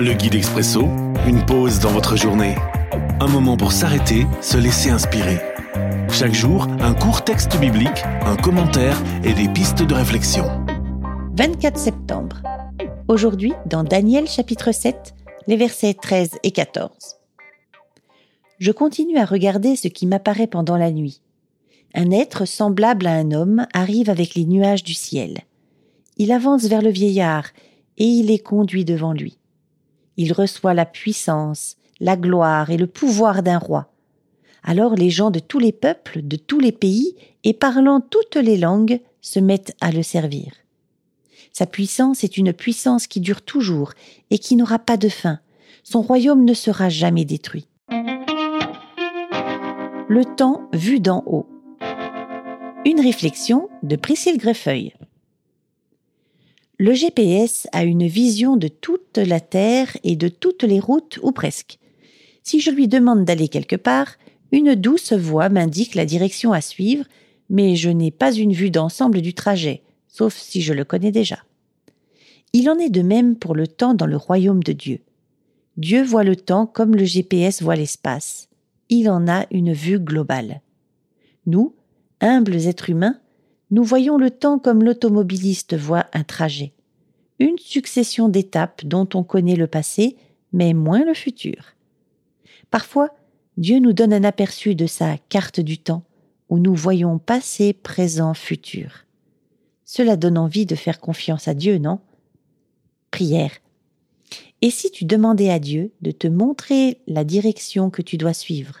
Le guide expresso, une pause dans votre journée. Un moment pour s'arrêter, se laisser inspirer. Chaque jour, un court texte biblique, un commentaire et des pistes de réflexion. 24 septembre. Aujourd'hui, dans Daniel chapitre 7, les versets 13 et 14. Je continue à regarder ce qui m'apparaît pendant la nuit. Un être semblable à un homme arrive avec les nuages du ciel. Il avance vers le vieillard et il est conduit devant lui. Il reçoit la puissance, la gloire et le pouvoir d'un roi. Alors les gens de tous les peuples, de tous les pays, et parlant toutes les langues, se mettent à le servir. Sa puissance est une puissance qui dure toujours et qui n'aura pas de fin. Son royaume ne sera jamais détruit. Le temps vu d'en haut. Une réflexion de Priscille Greffeuil. Le GPS a une vision de toute la Terre et de toutes les routes, ou presque. Si je lui demande d'aller quelque part, une douce voix m'indique la direction à suivre, mais je n'ai pas une vue d'ensemble du trajet, sauf si je le connais déjà. Il en est de même pour le temps dans le royaume de Dieu. Dieu voit le temps comme le GPS voit l'espace. Il en a une vue globale. Nous, humbles êtres humains, nous voyons le temps comme l'automobiliste voit un trajet, une succession d'étapes dont on connaît le passé, mais moins le futur. Parfois, Dieu nous donne un aperçu de sa carte du temps, où nous voyons passé, présent, futur. Cela donne envie de faire confiance à Dieu, non? Prière. Et si tu demandais à Dieu de te montrer la direction que tu dois suivre?